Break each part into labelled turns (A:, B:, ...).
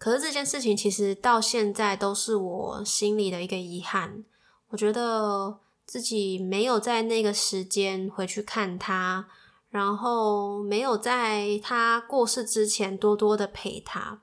A: 可是这件事情其实到现在都是我心里的一个遗憾。我觉得自己没有在那个时间回去看他，然后没有在他过世之前多多的陪他。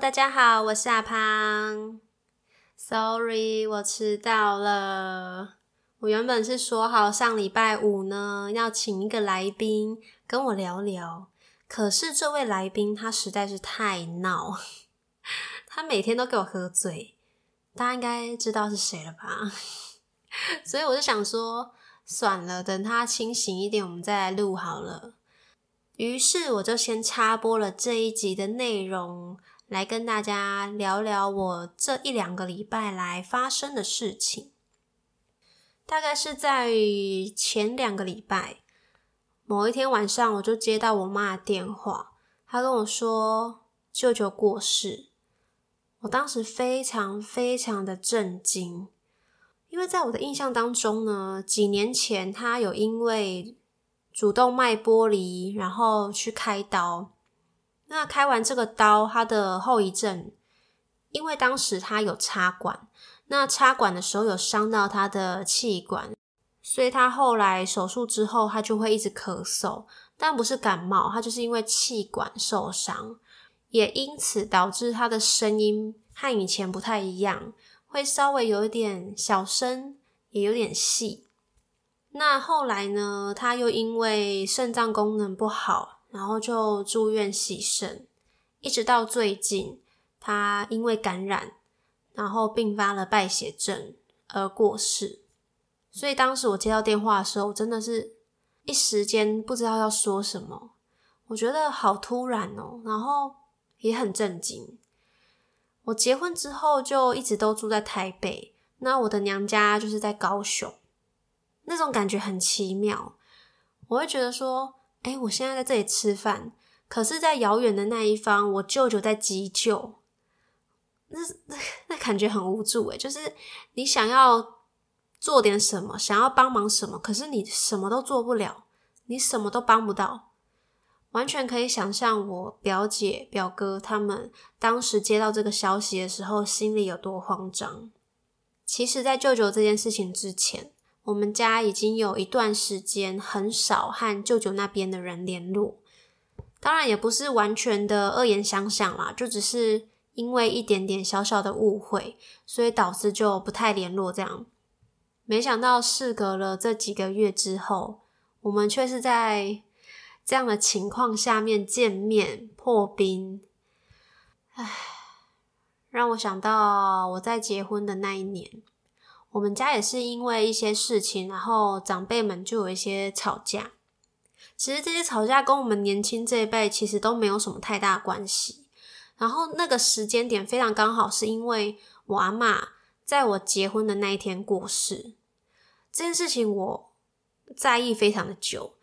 A: 大家好，我是阿胖。Sorry，我迟到了。我原本是说好上礼拜五呢要请一个来宾跟我聊聊，可是这位来宾他实在是太闹，他每天都给我喝醉。大家应该知道是谁了吧？所以我就想说，算了，等他清醒一点，我们再来录好了。于是我就先插播了这一集的内容。来跟大家聊聊我这一两个礼拜来发生的事情。大概是在前两个礼拜，某一天晚上，我就接到我妈的电话，她跟我说舅舅过世。我当时非常非常的震惊，因为在我的印象当中呢，几年前他有因为主动脉剥离，然后去开刀。那开完这个刀，他的后遗症，因为当时他有插管，那插管的时候有伤到他的气管，所以他后来手术之后，他就会一直咳嗽，但不是感冒，他就是因为气管受伤，也因此导致他的声音和以前不太一样，会稍微有一点小声，也有点细。那后来呢，他又因为肾脏功能不好。然后就住院洗肾，一直到最近，他因为感染，然后并发了败血症而过世。所以当时我接到电话的时候，真的是一时间不知道要说什么。我觉得好突然哦，然后也很震惊。我结婚之后就一直都住在台北，那我的娘家就是在高雄，那种感觉很奇妙。我会觉得说。哎，我现在在这里吃饭，可是，在遥远的那一方，我舅舅在急救，那那 那感觉很无助诶就是你想要做点什么，想要帮忙什么，可是你什么都做不了，你什么都帮不到，完全可以想象我表姐表哥他们当时接到这个消息的时候，心里有多慌张。其实，在舅舅这件事情之前。我们家已经有一段时间很少和舅舅那边的人联络，当然也不是完全的恶言相向啦，就只是因为一点点小小的误会，所以导致就不太联络。这样，没想到事隔了这几个月之后，我们却是在这样的情况下面见面破冰。唉，让我想到我在结婚的那一年。我们家也是因为一些事情，然后长辈们就有一些吵架。其实这些吵架跟我们年轻这一辈其实都没有什么太大关系。然后那个时间点非常刚好，是因为我阿妈在我结婚的那一天过世。这件事情我在意非常的久。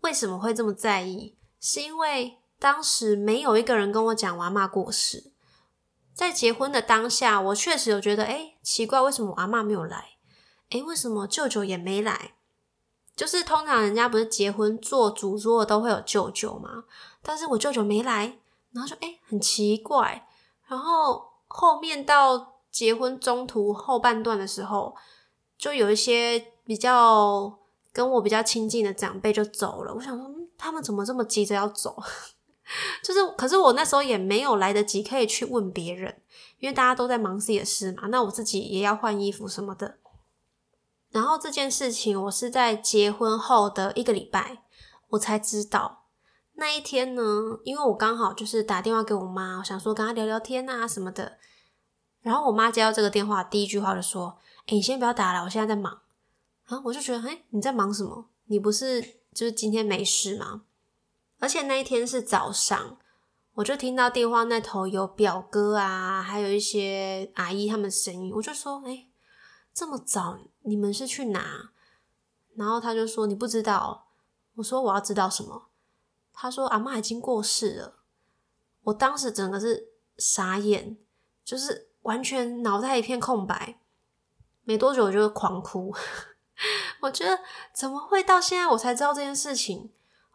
A: 为什么会这么在意？是因为当时没有一个人跟我讲我阿妈过世。在结婚的当下，我确实有觉得，哎，奇怪，为什么我阿妈没有来？哎，为什么舅舅也没来？就是通常人家不是结婚做主桌都会有舅舅嘛，但是我舅舅没来，然后说，哎，很奇怪。然后后面到结婚中途后半段的时候，就有一些比较跟我比较亲近的长辈就走了。我想说，他们怎么这么急着要走？就是，可是我那时候也没有来得及可以去问别人，因为大家都在忙自己的事嘛。那我自己也要换衣服什么的。然后这件事情我是在结婚后的一个礼拜，我才知道。那一天呢，因为我刚好就是打电话给我妈，我想说跟她聊聊天啊什么的。然后我妈接到这个电话，第一句话就说：“哎，你先不要打了，我现在在忙。”啊，我就觉得，哎，你在忙什么？你不是就是今天没事吗？而且那一天是早上，我就听到电话那头有表哥啊，还有一些阿姨他们声音，我就说：“哎。”这么早，你们是去哪？然后他就说你不知道。我说我要知道什么？他说阿妈已经过世了。我当时整个是傻眼，就是完全脑袋一片空白。没多久我就狂哭。我觉得怎么会到现在我才知道这件事情？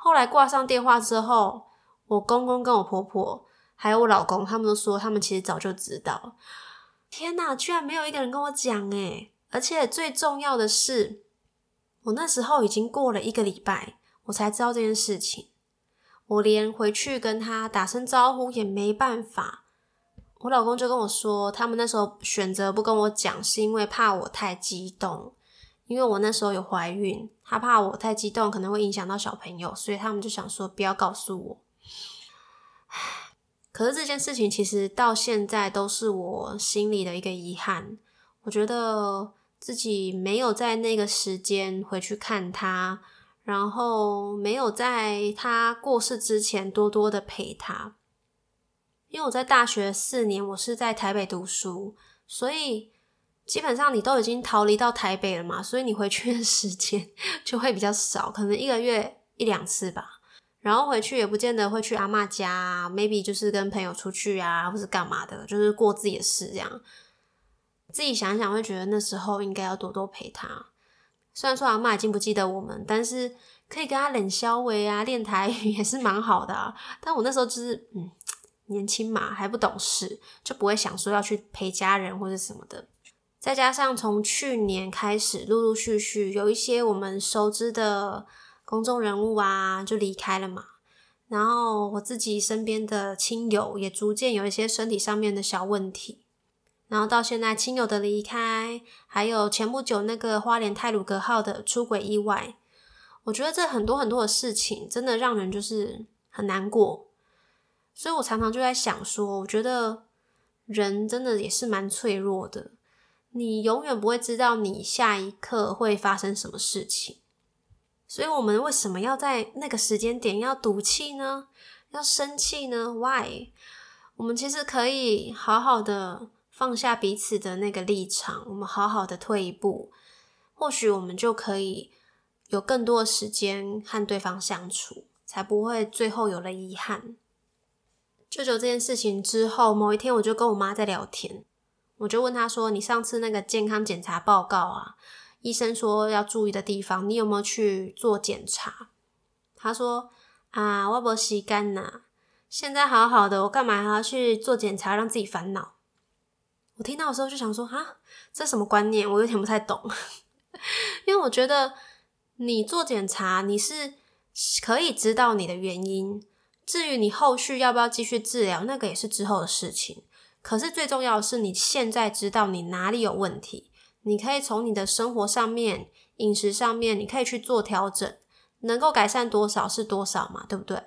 A: 后来挂上电话之后，我公公跟我婆婆还有我老公，他们都说他们其实早就知道。天哪，居然没有一个人跟我讲诶而且最重要的是，我那时候已经过了一个礼拜，我才知道这件事情。我连回去跟他打声招呼也没办法。我老公就跟我说，他们那时候选择不跟我讲，是因为怕我太激动，因为我那时候有怀孕，他怕我太激动可能会影响到小朋友，所以他们就想说不要告诉我。可是这件事情其实到现在都是我心里的一个遗憾。我觉得自己没有在那个时间回去看他，然后没有在他过世之前多多的陪他。因为我在大学四年，我是在台北读书，所以基本上你都已经逃离到台北了嘛，所以你回去的时间 就会比较少，可能一个月一两次吧。然后回去也不见得会去阿妈家啊，maybe 就是跟朋友出去啊，或是干嘛的，就是过自己的事这样。自己想想会觉得那时候应该要多多陪他。虽然说阿妈已经不记得我们，但是可以跟他冷消维啊，练台语也是蛮好的。但我那时候就是嗯年轻嘛，还不懂事，就不会想说要去陪家人或者什么的。再加上从去年开始，陆陆续续有一些我们熟知的。公众人物啊，就离开了嘛。然后我自己身边的亲友也逐渐有一些身体上面的小问题。然后到现在亲友的离开，还有前不久那个花莲泰鲁格号的出轨意外，我觉得这很多很多的事情，真的让人就是很难过。所以我常常就在想说，我觉得人真的也是蛮脆弱的，你永远不会知道你下一刻会发生什么事情。所以，我们为什么要在那个时间点要赌气呢？要生气呢？Why？我们其实可以好好的放下彼此的那个立场，我们好好的退一步，或许我们就可以有更多的时间和对方相处，才不会最后有了遗憾。舅舅这件事情之后，某一天我就跟我妈在聊天，我就问他说：“你上次那个健康检查报告啊？”医生说要注意的地方，你有没有去做检查？他说啊，我不洗干呐，现在好好的，我干嘛还要去做检查，让自己烦恼？我听到的时候就想说，哈，这什么观念？我有点不太懂。因为我觉得你做检查，你是可以知道你的原因，至于你后续要不要继续治疗，那个也是之后的事情。可是最重要的是，你现在知道你哪里有问题。你可以从你的生活上面、饮食上面，你可以去做调整，能够改善多少是多少嘛，对不对？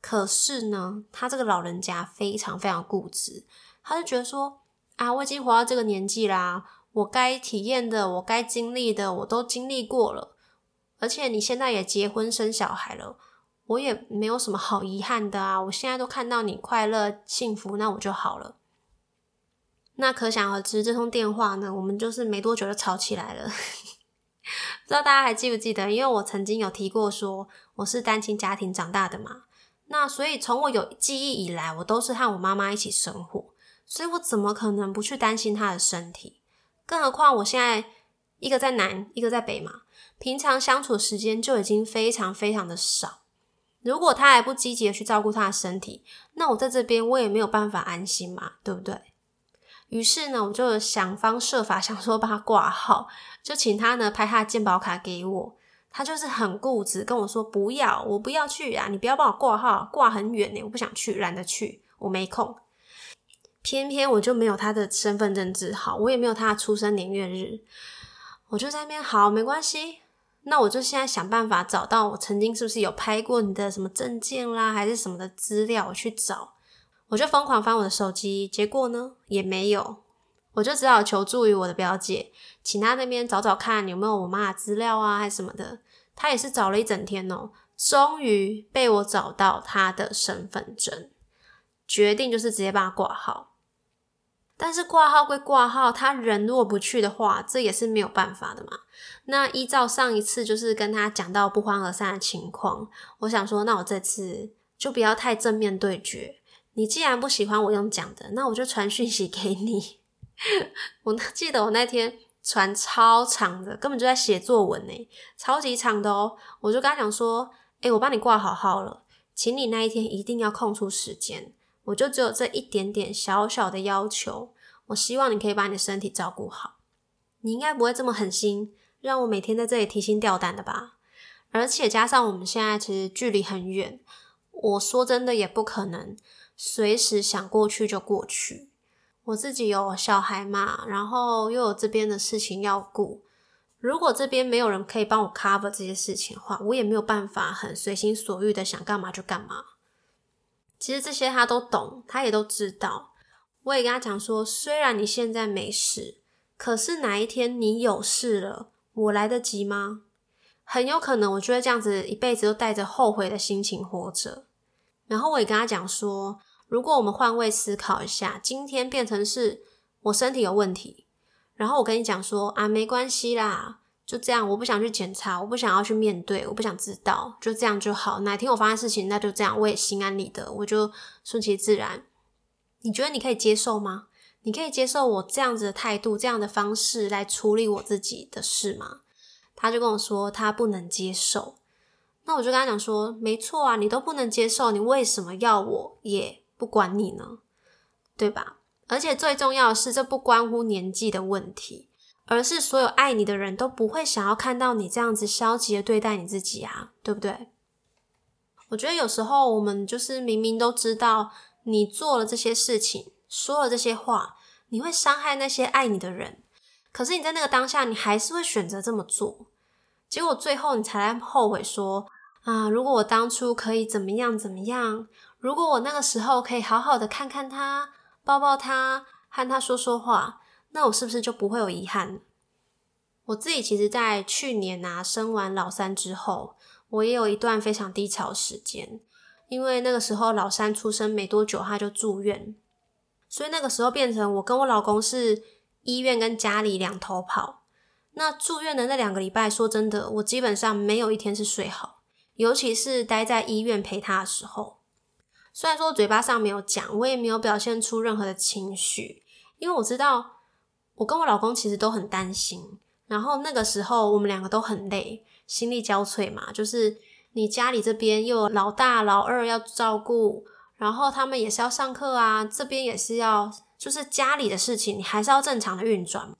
A: 可是呢，他这个老人家非常非常固执，他就觉得说啊，我已经活到这个年纪啦，我该体验的、我该经历的，我都经历过了，而且你现在也结婚生小孩了，我也没有什么好遗憾的啊，我现在都看到你快乐幸福，那我就好了。那可想而知，这通电话呢，我们就是没多久就吵起来了。不知道大家还记不记得？因为我曾经有提过，说我是单亲家庭长大的嘛。那所以从我有记忆以来，我都是和我妈妈一起生活，所以我怎么可能不去担心她的身体？更何况我现在一个在南，一个在北嘛，平常相处时间就已经非常非常的少。如果他还不积极的去照顾他的身体，那我在这边我也没有办法安心嘛，对不对？于是呢，我就想方设法想说把他挂号，就请他呢拍他的健保卡给我。他就是很固执，跟我说不要，我不要去啊！你不要帮我挂号，挂很远呢，我不想去，懒得去，我没空。偏偏我就没有他的身份证字号，我也没有他的出生年月日。我就在那边好，没关系。那我就现在想办法找到我曾经是不是有拍过你的什么证件啦，还是什么的资料，我去找。我就疯狂翻我的手机，结果呢也没有。我就只好求助于我的表姐，请她那边找找看有没有我妈的资料啊，还是什么的。她也是找了一整天哦，终于被我找到她的身份证，决定就是直接帮她挂号。但是挂号归挂号，他人如果不去的话，这也是没有办法的嘛。那依照上一次就是跟他讲到不欢而散的情况，我想说，那我这次就不要太正面对决。你既然不喜欢我用讲的，那我就传讯息给你。我记得我那天传超长的，根本就在写作文呢，超级长的哦。我就跟他讲说，诶，我帮你挂好号了，请你那一天一定要空出时间。我就只有这一点点小小的要求，我希望你可以把你的身体照顾好。你应该不会这么狠心，让我每天在这里提心吊胆的吧？而且加上我们现在其实距离很远，我说真的也不可能随时想过去就过去。我自己有小孩嘛，然后又有这边的事情要顾。如果这边没有人可以帮我 cover 这些事情的话，我也没有办法很随心所欲的想干嘛就干嘛。其实这些他都懂，他也都知道。我也跟他讲说，虽然你现在没事，可是哪一天你有事了，我来得及吗？很有可能，我就会这样子一辈子都带着后悔的心情活着。然后我也跟他讲说，如果我们换位思考一下，今天变成是我身体有问题，然后我跟你讲说啊，没关系啦。就这样，我不想去检查，我不想要去面对，我不想知道，就这样就好。哪天我发生事情，那就这样，我也心安理得，我就顺其自然。你觉得你可以接受吗？你可以接受我这样子的态度、这样的方式来处理我自己的事吗？他就跟我说他不能接受。那我就跟他讲说，没错啊，你都不能接受，你为什么要我也不管你呢？对吧？而且最重要的是，这不关乎年纪的问题。而是所有爱你的人都不会想要看到你这样子消极的对待你自己啊，对不对？我觉得有时候我们就是明明都知道你做了这些事情，说了这些话，你会伤害那些爱你的人，可是你在那个当下，你还是会选择这么做，结果最后你才来后悔说啊，如果我当初可以怎么样怎么样，如果我那个时候可以好好的看看他，抱抱他，和他说说话。那我是不是就不会有遗憾？我自己其实，在去年啊生完老三之后，我也有一段非常低潮时间，因为那个时候老三出生没多久，他就住院，所以那个时候变成我跟我老公是医院跟家里两头跑。那住院的那两个礼拜，说真的，我基本上没有一天是睡好，尤其是待在医院陪他的时候。虽然说嘴巴上没有讲，我也没有表现出任何的情绪，因为我知道。我跟我老公其实都很担心，然后那个时候我们两个都很累，心力交瘁嘛。就是你家里这边又有老大、老二要照顾，然后他们也是要上课啊，这边也是要，就是家里的事情你还是要正常的运转。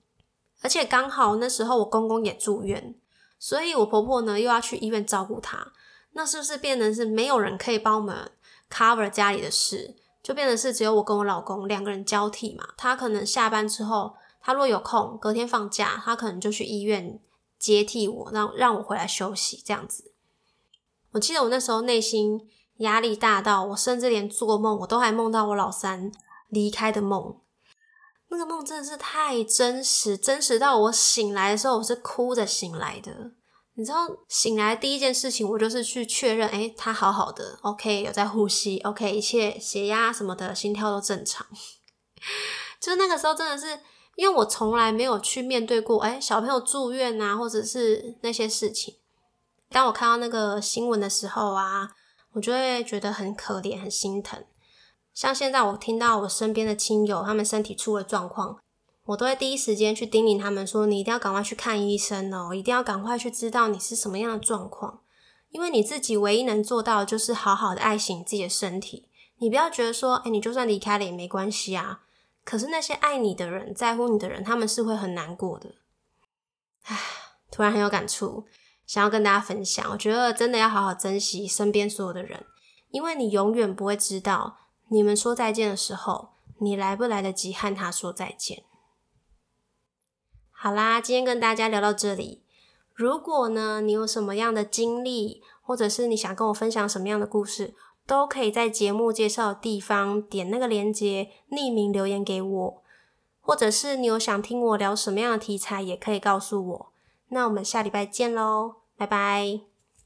A: 而且刚好那时候我公公也住院，所以我婆婆呢又要去医院照顾他，那是不是变成是没有人可以帮我们 cover 家里的事，就变成是只有我跟我老公两个人交替嘛？他可能下班之后。他若有空，隔天放假，他可能就去医院接替我，让让我回来休息这样子。我记得我那时候内心压力大到，我甚至连做梦，我都还梦到我老三离开的梦。那个梦真的是太真实，真实到我醒来的时候，我是哭着醒来的。你知道，醒来第一件事情，我就是去确认，诶，他好好的，OK，有在呼吸，OK，一切血压什么的，心跳都正常。就是那个时候，真的是。因为我从来没有去面对过，哎，小朋友住院啊，或者是那些事情。当我看到那个新闻的时候啊，我就会觉得很可怜、很心疼。像现在我听到我身边的亲友他们身体出了状况，我都会第一时间去叮咛他们说：“你一定要赶快去看医生哦，一定要赶快去知道你是什么样的状况。因为你自己唯一能做到的就是好好的爱惜你自己的身体。你不要觉得说，哎，你就算离开了也没关系啊。”可是那些爱你的人、在乎你的人，他们是会很难过的。唉，突然很有感触，想要跟大家分享。我觉得真的要好好珍惜身边所有的人，因为你永远不会知道，你们说再见的时候，你来不来得及和他说再见。好啦，今天跟大家聊到这里。如果呢，你有什么样的经历，或者是你想跟我分享什么样的故事，都可以在节目介绍的地方点那个链接，匿名留言给我。或者是你有想听我聊什么样的题材，也可以告诉我。那我们下礼拜见喽，拜拜。